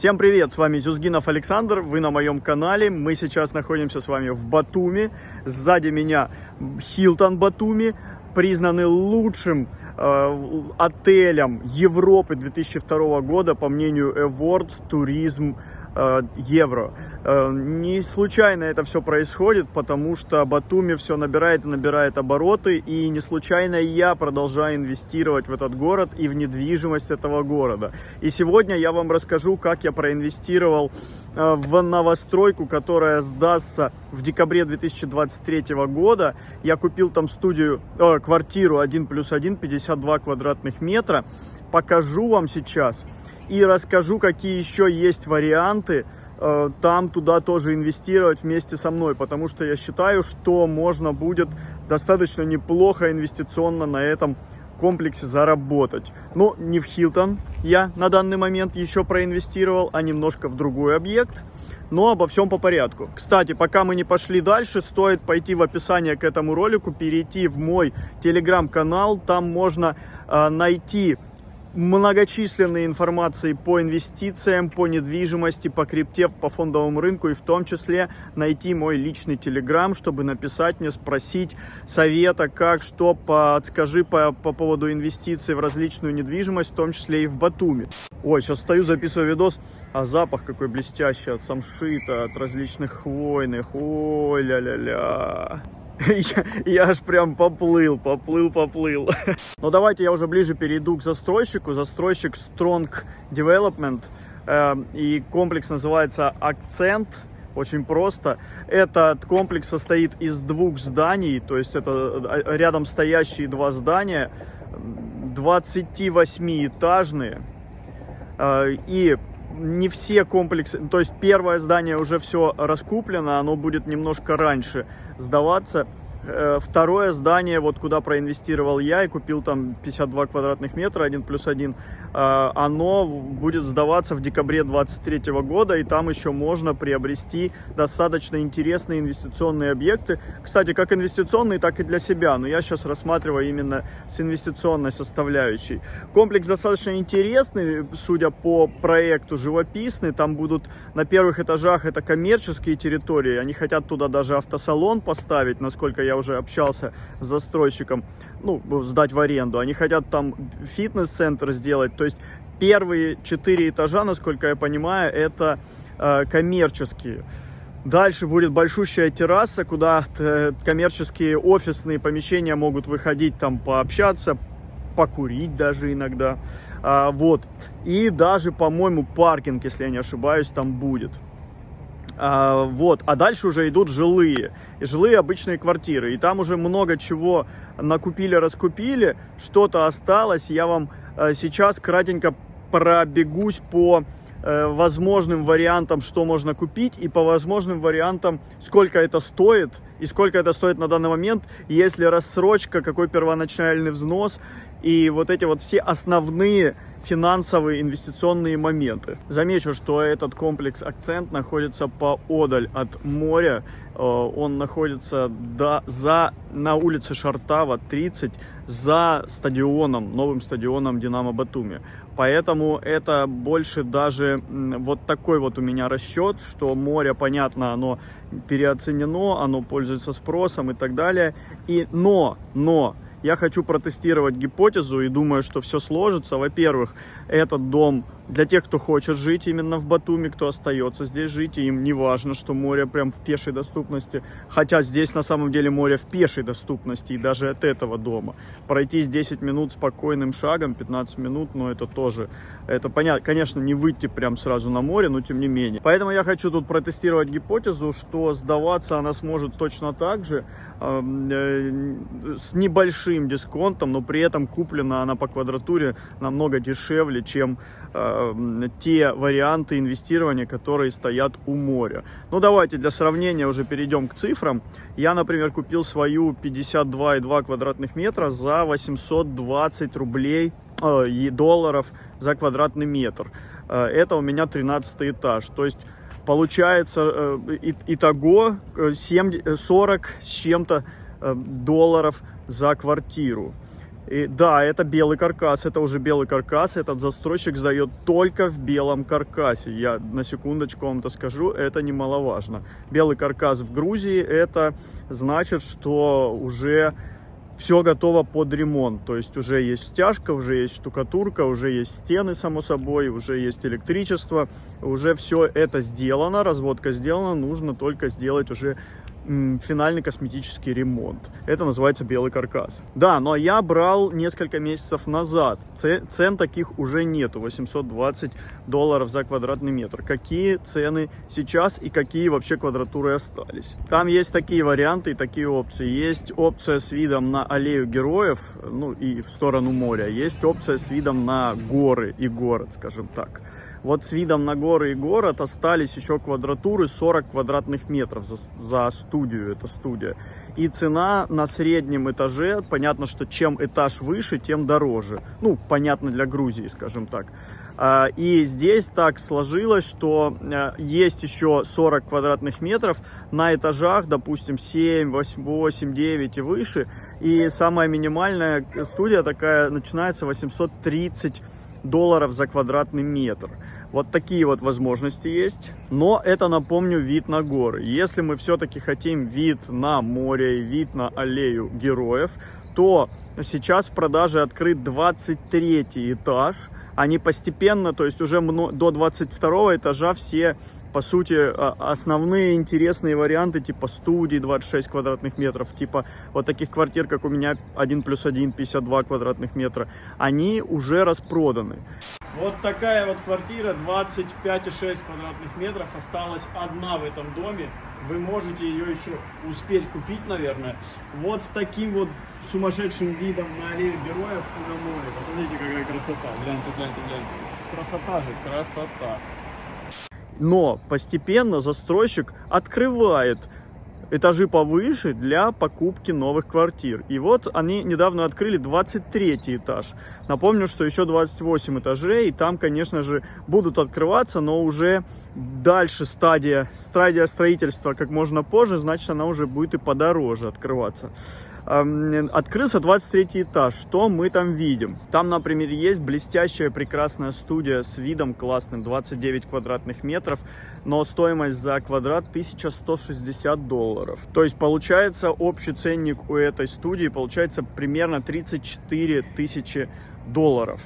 Всем привет, с вами Зюзгинов Александр, вы на моем канале, мы сейчас находимся с вами в Батуми, сзади меня Хилтон Батуми, признанный лучшим э, отелем Европы 2002 года по мнению Awards Tourism евро. Э, не случайно это все происходит, потому что Батуми все набирает и набирает обороты, и не случайно я продолжаю инвестировать в этот город и в недвижимость этого города. И сегодня я вам расскажу, как я проинвестировал э, в новостройку, которая сдастся в декабре 2023 года. Я купил там студию, э, квартиру 1 плюс 1, 52 квадратных метра. Покажу вам сейчас и расскажу, какие еще есть варианты э, там туда тоже инвестировать вместе со мной, потому что я считаю, что можно будет достаточно неплохо инвестиционно на этом комплексе заработать. Но не в Хилтон я на данный момент еще проинвестировал, а немножко в другой объект. Но обо всем по порядку. Кстати, пока мы не пошли дальше, стоит пойти в описание к этому ролику, перейти в мой телеграм-канал. Там можно э, найти многочисленные информации по инвестициям, по недвижимости, по крипте, по фондовому рынку и в том числе найти мой личный телеграм, чтобы написать мне, спросить совета, как, что, подскажи по, по поводу инвестиций в различную недвижимость, в том числе и в Батуми. Ой, сейчас стою, записываю видос, а запах какой блестящий от самшита, от различных хвойных, ой, ля-ля-ля. Я, я аж прям поплыл, поплыл, поплыл. Но давайте я уже ближе перейду к застройщику. Застройщик Strong Development. Э, и комплекс называется Акцент. Очень просто. Этот комплекс состоит из двух зданий, то есть это э, рядом стоящие два здания, 28-этажные. Э, и не все комплексы, то есть первое здание уже все раскуплено, оно будет немножко раньше сдаваться. Э, второе здание, вот куда проинвестировал я и купил там 52 квадратных метра, 1 плюс 1, э, оно будет сдаваться в декабре 2023 года, и там еще можно приобрести достаточно интересные инвестиционные объекты. Кстати, как инвестиционные, так и для себя, но я сейчас рассматриваю именно с инвестиционной составляющей. Комплекс достаточно интересный, судя по проекту, живописный. Там будут на первых этажах это коммерческие территории, они хотят туда даже автосалон поставить, насколько я я уже общался с застройщиком, ну, сдать в аренду. Они хотят там фитнес-центр сделать. То есть первые четыре этажа, насколько я понимаю, это э, коммерческие. Дальше будет большущая терраса, куда э, коммерческие офисные помещения могут выходить, там пообщаться, покурить даже иногда. А, вот. И даже, по-моему, паркинг, если я не ошибаюсь, там будет. А, вот, а дальше уже идут жилые, жилые обычные квартиры, и там уже много чего накупили, раскупили, что-то осталось, я вам э, сейчас кратенько пробегусь по возможным вариантам, что можно купить, и по возможным вариантам, сколько это стоит, и сколько это стоит на данный момент, если рассрочка, какой первоначальный взнос, и вот эти вот все основные финансовые инвестиционные моменты. Замечу, что этот комплекс «Акцент» находится поодаль от моря. Э, он находится до, за, на улице Шартава, 30, за стадионом, новым стадионом «Динамо Батуми». Поэтому это больше даже вот такой вот у меня расчет, что море, понятно, оно переоценено, оно пользуется спросом и так далее. И, но, но, я хочу протестировать гипотезу и думаю, что все сложится. Во-первых, этот дом для тех, кто хочет жить именно в Батуми, кто остается здесь жить, и им не важно, что море прям в пешей доступности. Хотя здесь на самом деле море в пешей доступности, и даже от этого дома. Пройтись 10 минут спокойным шагом, 15 минут, но это тоже, это понятно, конечно, не выйти прям сразу на море, но тем не менее. Поэтому я хочу тут протестировать гипотезу, что сдаваться она сможет точно так же, э, с небольшим дисконтом, но при этом куплена она по квадратуре намного дешевле, чем э, Э, те варианты инвестирования, которые стоят у моря. Ну, давайте для сравнения уже перейдем к цифрам. Я, например, купил свою 52,2 квадратных метра за 820 рублей э, долларов за квадратный метр. Э, это у меня 13 этаж. То есть получается э, итого 7, 40 с чем-то долларов за квартиру. И, да, это белый каркас, это уже белый каркас, этот застройщик сдает только в белом каркасе. Я на секундочку вам это скажу, это немаловажно. Белый каркас в Грузии, это значит, что уже все готово под ремонт. То есть уже есть стяжка, уже есть штукатурка, уже есть стены, само собой, уже есть электричество. Уже все это сделано, разводка сделана, нужно только сделать уже финальный косметический ремонт. Это называется белый каркас. Да, но я брал несколько месяцев назад. Цен таких уже нету. 820 долларов за квадратный метр. Какие цены сейчас и какие вообще квадратуры остались? Там есть такие варианты и такие опции. Есть опция с видом на аллею героев, ну и в сторону моря. Есть опция с видом на горы и город, скажем так. Вот с видом на горы и город остались еще квадратуры 40 квадратных метров за, за студию, это студия. И цена на среднем этаже, понятно, что чем этаж выше, тем дороже. Ну, понятно для Грузии, скажем так. А, и здесь так сложилось, что э, есть еще 40 квадратных метров на этажах, допустим, 7, 8, 8 9 и выше. И самая минимальная студия такая начинается 830 долларов за квадратный метр. Вот такие вот возможности есть. Но это, напомню, вид на горы. Если мы все-таки хотим вид на море, вид на аллею героев, то сейчас в продаже открыт 23 этаж. Они постепенно, то есть уже до 22 этажа все по сути, а, основные интересные варианты, типа студии 26 квадратных метров, типа вот таких квартир, как у меня 1 плюс 1, 52 квадратных метра, они уже распроданы. Вот такая вот квартира, 25,6 квадратных метров, осталась одна в этом доме. Вы можете ее еще успеть купить, наверное. Вот с таким вот сумасшедшим видом на аллею героев и на море. Посмотрите, какая красота. Гляньте, гляньте, гляньте. Красота же, красота. Но постепенно застройщик открывает этажи повыше для покупки новых квартир. И вот они недавно открыли 23 этаж. Напомню, что еще 28 этажей, и там, конечно же, будут открываться, но уже дальше стадия, стадия строительства как можно позже, значит, она уже будет и подороже открываться. Открылся 23 этаж. Что мы там видим? Там, например, есть блестящая прекрасная студия с видом классным, 29 квадратных метров, но стоимость за квадрат 1160 долларов. То есть получается общий ценник у этой студии получается примерно 34 тысячи долларов.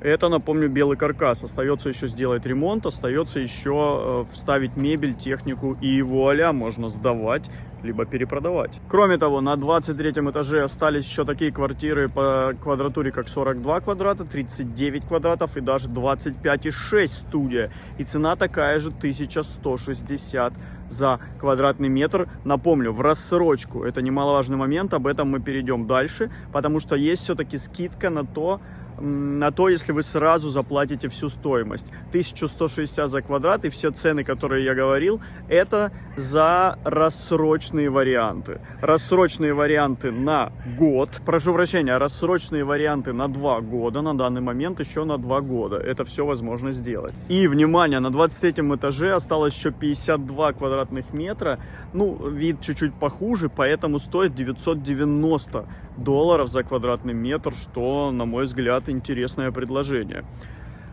Это, напомню, белый каркас. Остается еще сделать ремонт, остается еще э, вставить мебель, технику и вуаля, можно сдавать либо перепродавать. Кроме того, на 23 этаже остались еще такие квартиры по квадратуре, как 42 квадрата, 39 квадратов и даже 25,6 студия. И цена такая же 1160 за квадратный метр. Напомню, в рассрочку. Это немаловажный момент, об этом мы перейдем дальше, потому что есть все-таки скидка на то, на то, если вы сразу заплатите всю стоимость. 1160 за квадрат и все цены, которые я говорил, это за рассрочные варианты. Рассрочные варианты на год, прошу прощения, рассрочные варианты на 2 года, на данный момент еще на 2 года. Это все возможно сделать. И, внимание, на 23 этаже осталось еще 52 квадратных метра. Ну, вид чуть-чуть похуже, поэтому стоит 990 долларов за квадратный метр, что, на мой взгляд, интересное предложение.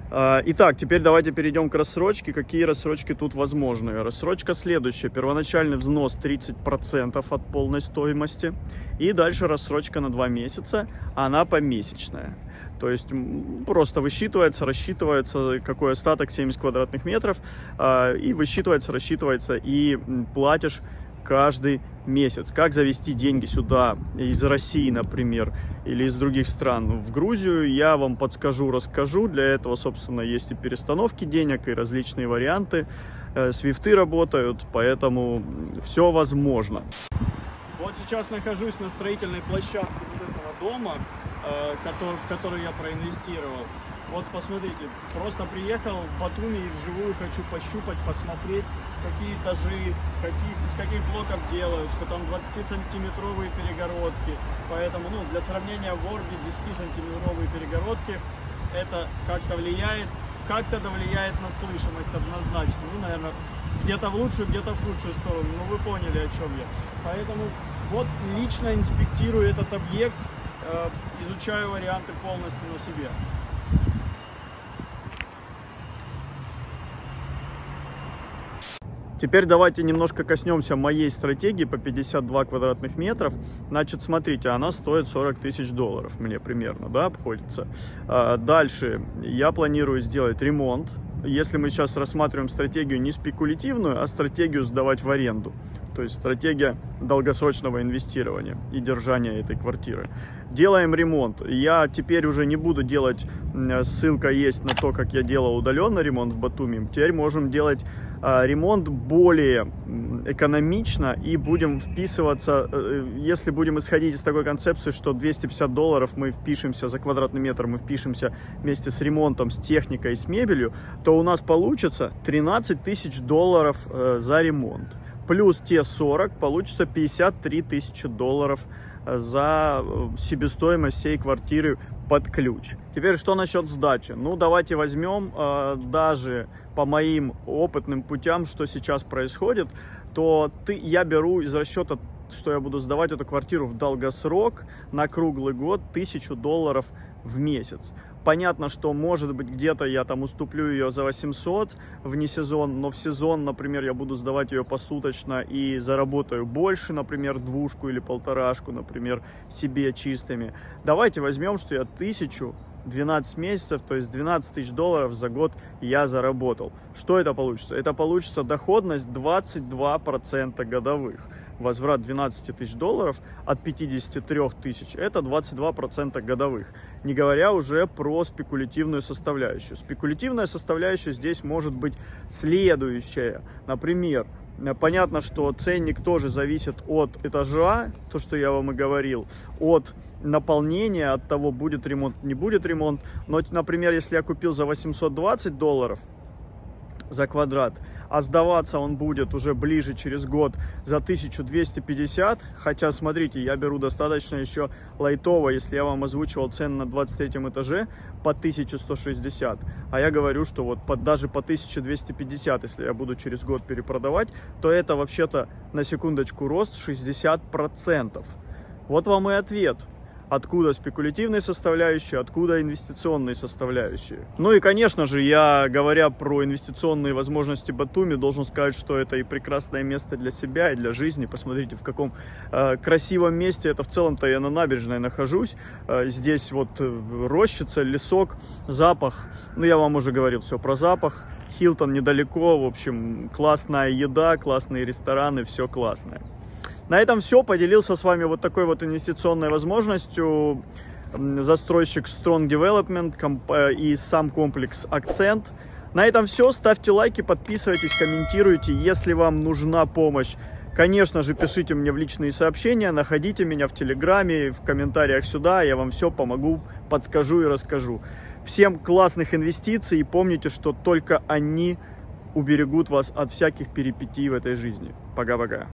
А, итак, теперь давайте перейдем к рассрочке. Какие рассрочки тут возможны? Рассрочка следующая. Первоначальный взнос 30% от полной стоимости. И дальше рассрочка на 2 месяца. Она помесячная. То есть просто высчитывается, рассчитывается, какой остаток 70 квадратных метров. А, и высчитывается, рассчитывается и платишь каждый месяц. Как завести деньги сюда из России, например, или из других стран в Грузию, я вам подскажу, расскажу. Для этого, собственно, есть и перестановки денег, и различные варианты. Э, свифты работают, поэтому все возможно. Вот сейчас нахожусь на строительной площадке вот этого дома, э, в который я проинвестировал. Вот посмотрите, просто приехал в Батуми и вживую хочу пощупать, посмотреть, какие этажи, какие, из каких блоков делают, что там 20-сантиметровые перегородки. Поэтому, ну, для сравнения, в Орбе 10-сантиметровые перегородки, это как-то влияет, как-то да влияет на слышимость однозначно. Ну, наверное, где-то в лучшую, где-то в худшую сторону. Ну, вы поняли, о чем я. Поэтому вот лично инспектирую этот объект, э, изучаю варианты полностью на себе. Теперь давайте немножко коснемся моей стратегии по 52 квадратных метров. Значит, смотрите, она стоит 40 тысяч долларов мне примерно, да, обходится. А, дальше я планирую сделать ремонт. Если мы сейчас рассматриваем стратегию не спекулятивную, а стратегию сдавать в аренду. То есть стратегия долгосрочного инвестирования и держания этой квартиры. Делаем ремонт. Я теперь уже не буду делать, ссылка есть на то, как я делал удаленный ремонт в Батуми. Теперь можем делать ремонт более экономично и будем вписываться, э, если будем исходить из такой концепции, что 250 долларов мы впишемся за квадратный метр, мы впишемся вместе с ремонтом, с техникой, с мебелью, то у нас получится 13 тысяч долларов э, за ремонт плюс те 40, получится 53 тысячи долларов э, за э, себестоимость всей квартиры под ключ. Теперь что насчет сдачи? Ну, давайте возьмем э, даже по моим опытным путям, что сейчас происходит, то ты, я беру из расчета, что я буду сдавать эту квартиру в долгосрок на круглый год, тысячу долларов в месяц. Понятно, что может быть где-то я там уступлю ее за 800 вне сезон, но в сезон, например, я буду сдавать ее посуточно и заработаю больше, например, двушку или полторашку, например, себе чистыми. Давайте возьмем, что я тысячу 12 месяцев, то есть 12 тысяч долларов за год я заработал. Что это получится? Это получится доходность 22% годовых возврат 12 тысяч долларов от 53 тысяч, это 22% годовых. Не говоря уже про спекулятивную составляющую. Спекулятивная составляющая здесь может быть следующая. Например, понятно, что ценник тоже зависит от этажа, то, что я вам и говорил, от наполнения, от того, будет ремонт, не будет ремонт. Но, например, если я купил за 820 долларов за квадрат, а сдаваться он будет уже ближе через год за 1250. Хотя, смотрите, я беру достаточно еще лайтово, если я вам озвучивал цены на 23 этаже по 1160. А я говорю, что вот под, даже по 1250, если я буду через год перепродавать, то это вообще-то на секундочку рост 60%. Вот вам и ответ откуда спекулятивные составляющие, откуда инвестиционные составляющие. Ну и, конечно же, я, говоря про инвестиционные возможности Батуми, должен сказать, что это и прекрасное место для себя, и для жизни. Посмотрите, в каком э, красивом месте. Это в целом-то я на набережной нахожусь. Э, здесь вот э, рощица, лесок, запах. Ну, я вам уже говорил все про запах. Хилтон недалеко, в общем, классная еда, классные рестораны, все классное. На этом все. Поделился с вами вот такой вот инвестиционной возможностью. Застройщик Strong Development э, и сам комплекс Акцент. На этом все. Ставьте лайки, подписывайтесь, комментируйте. Если вам нужна помощь, конечно же, пишите мне в личные сообщения, находите меня в Телеграме, в комментариях сюда. Я вам все помогу, подскажу и расскажу. Всем классных инвестиций и помните, что только они уберегут вас от всяких перипетий в этой жизни. Пока-пока.